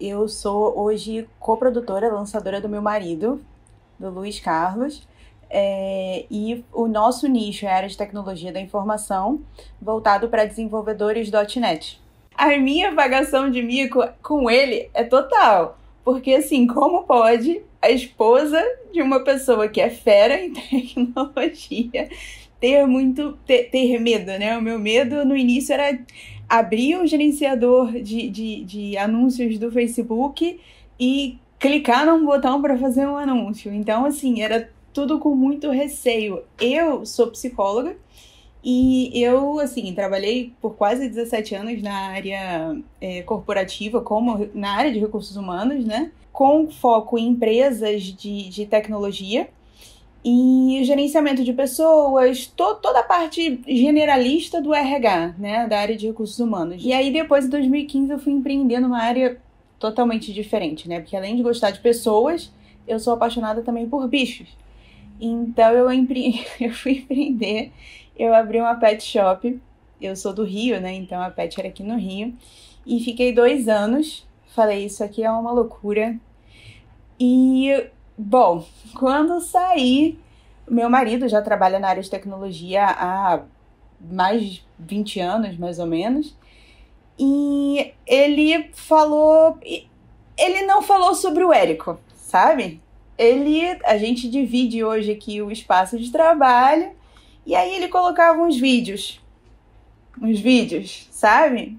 Eu sou hoje coprodutora, lançadora do meu marido, do Luiz Carlos. É, e o nosso nicho é a área de tecnologia da informação, voltado para desenvolvedores .NET. A minha vagação de mico com ele é total, porque assim, como pode a esposa de uma pessoa que é fera em tecnologia ter muito ter, ter medo, né? O meu medo no início era abrir o gerenciador de, de, de anúncios do Facebook e clicar num botão para fazer um anúncio. Então, assim, era tudo com muito receio. Eu sou psicóloga e eu, assim, trabalhei por quase 17 anos na área é, corporativa, como na área de recursos humanos, né? Com foco em empresas de, de tecnologia e gerenciamento de pessoas, to, toda a parte generalista do RH, né, da área de recursos humanos. E aí depois, em 2015, eu fui empreender numa área totalmente diferente, né, porque além de gostar de pessoas, eu sou apaixonada também por bichos. Então eu, empre... eu fui empreender, eu abri uma pet shop, eu sou do Rio, né, então a pet era aqui no Rio, e fiquei dois anos, falei, isso aqui é uma loucura, e Bom, quando saí, meu marido já trabalha na área de tecnologia há mais de 20 anos, mais ou menos. E ele falou. Ele não falou sobre o Érico, sabe? Ele. A gente divide hoje aqui o espaço de trabalho. E aí ele colocava uns vídeos. Uns vídeos, sabe?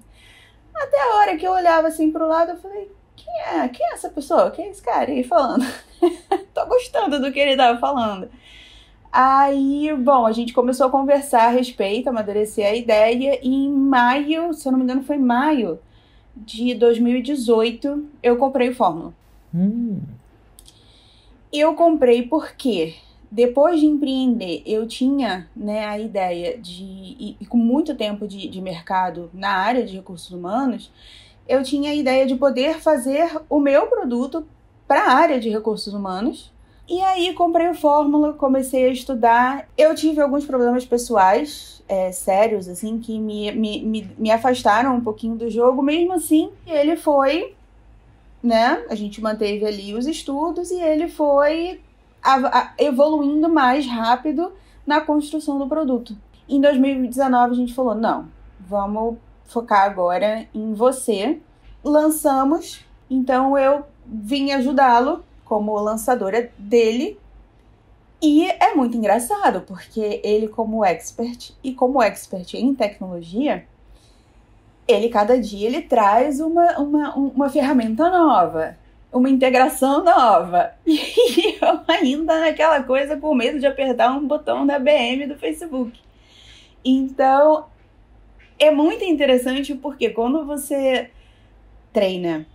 Até a hora que eu olhava assim pro lado, eu falei, quem é? Quem é essa pessoa? Quem é esse cara aí falando? Tô gostando do que ele tava falando. Aí, bom, a gente começou a conversar a respeito, amadurecer a ideia, e em maio, se eu não me engano, foi maio de 2018, eu comprei o Fórmula. Hum. Eu comprei porque depois de empreender, eu tinha né, a ideia de, e, e com muito tempo de, de mercado na área de recursos humanos, eu tinha a ideia de poder fazer o meu produto para a área de recursos humanos. E aí comprei o Fórmula, comecei a estudar. Eu tive alguns problemas pessoais é, sérios, assim, que me, me, me, me afastaram um pouquinho do jogo. Mesmo assim, ele foi, né? A gente manteve ali os estudos e ele foi a, a, evoluindo mais rápido na construção do produto. Em 2019 a gente falou: não, vamos focar agora em você. Lançamos, então eu vim ajudá-lo como lançadora dele. E é muito engraçado, porque ele, como expert e como expert em tecnologia, ele cada dia ele traz uma, uma, uma ferramenta nova, uma integração nova. E eu ainda naquela coisa com medo de apertar um botão da BM do Facebook. Então, é muito interessante porque quando você treina,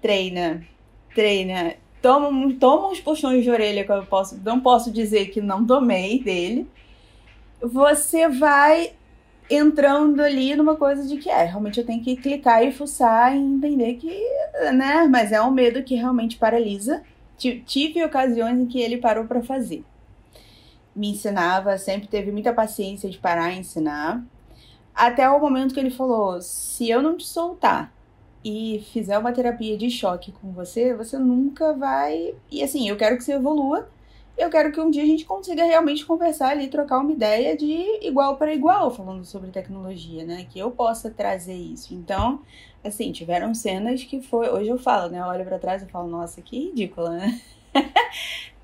treina, treina, toma, toma uns puxões de orelha que eu posso, não posso dizer que não tomei dele, você vai entrando ali numa coisa de que é, realmente eu tenho que clicar e fuçar e entender que, né, mas é um medo que realmente paralisa. Tive ocasiões em que ele parou para fazer. Me ensinava, sempre teve muita paciência de parar e ensinar. Até o momento que ele falou: se eu não te soltar e fizer uma terapia de choque com você, você nunca vai. E assim, eu quero que você evolua. Eu quero que um dia a gente consiga realmente conversar ali, trocar uma ideia de igual para igual, falando sobre tecnologia, né? Que eu possa trazer isso. Então, assim, tiveram cenas que foi. Hoje eu falo, né? Eu olho para trás e falo, nossa, que ridícula, né?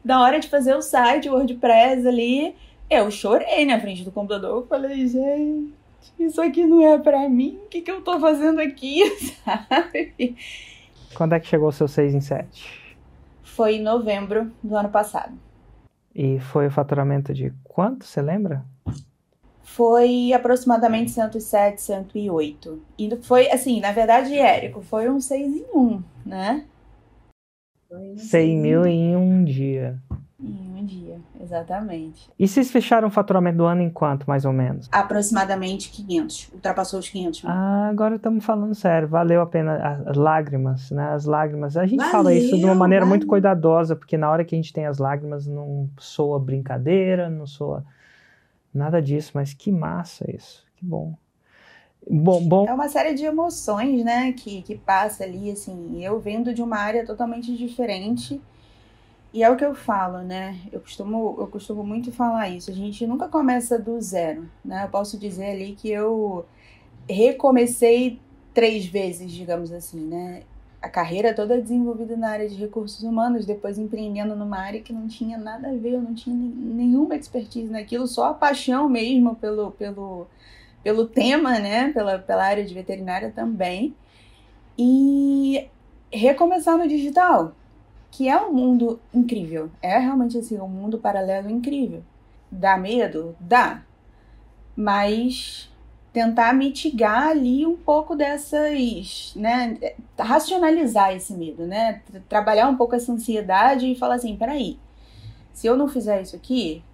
da hora de fazer o site, o WordPress ali, eu chorei na frente do computador. Eu falei, gente isso aqui não é para mim, o que, que eu tô fazendo aqui, sabe? Quando é que chegou o seu 6 em 7? Foi em novembro do ano passado. E foi o faturamento de quanto, você lembra? Foi aproximadamente 107, 108. E foi, assim, na verdade, Érico, foi um 6 em 1, né? Foi um 100 mil em um dia. Em um dia, exatamente. E vocês fecharam o faturamento do ano em quanto, mais ou menos? Aproximadamente 500. Ultrapassou os 500 mil. Ah, agora estamos falando sério. Valeu a pena as lágrimas, né? As lágrimas. A gente valeu, fala isso de uma maneira valeu. muito cuidadosa, porque na hora que a gente tem as lágrimas não soa brincadeira, não soa nada disso, mas que massa isso. Que bom. Bom, bom. É uma série de emoções, né, que, que passa ali, assim, eu vendo de uma área totalmente diferente. E é o que eu falo, né? Eu costumo, eu costumo muito falar isso. A gente nunca começa do zero, né? Eu posso dizer ali que eu recomecei três vezes, digamos assim, né? A carreira toda desenvolvida na área de recursos humanos, depois empreendendo numa área que não tinha nada a ver, eu não tinha nenhuma expertise naquilo, só a paixão mesmo pelo, pelo, pelo tema, né? Pela, pela área de veterinária também. E recomeçar no digital, que é um mundo incrível. É realmente assim, um mundo paralelo incrível. Dá medo? Dá. Mas tentar mitigar ali um pouco dessas, né, racionalizar esse medo, né, trabalhar um pouco essa ansiedade e falar assim, peraí, se eu não fizer isso aqui,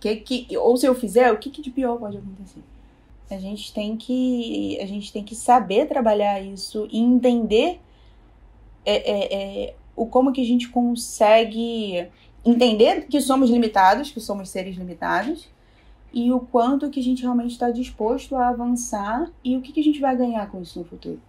que que, ou se eu fizer, o que, que de pior pode acontecer? A gente tem que, a gente tem que saber trabalhar isso e entender é, é, é, o como que a gente consegue entender que somos limitados, que somos seres limitados, e o quanto que a gente realmente está disposto a avançar e o que, que a gente vai ganhar com isso no futuro.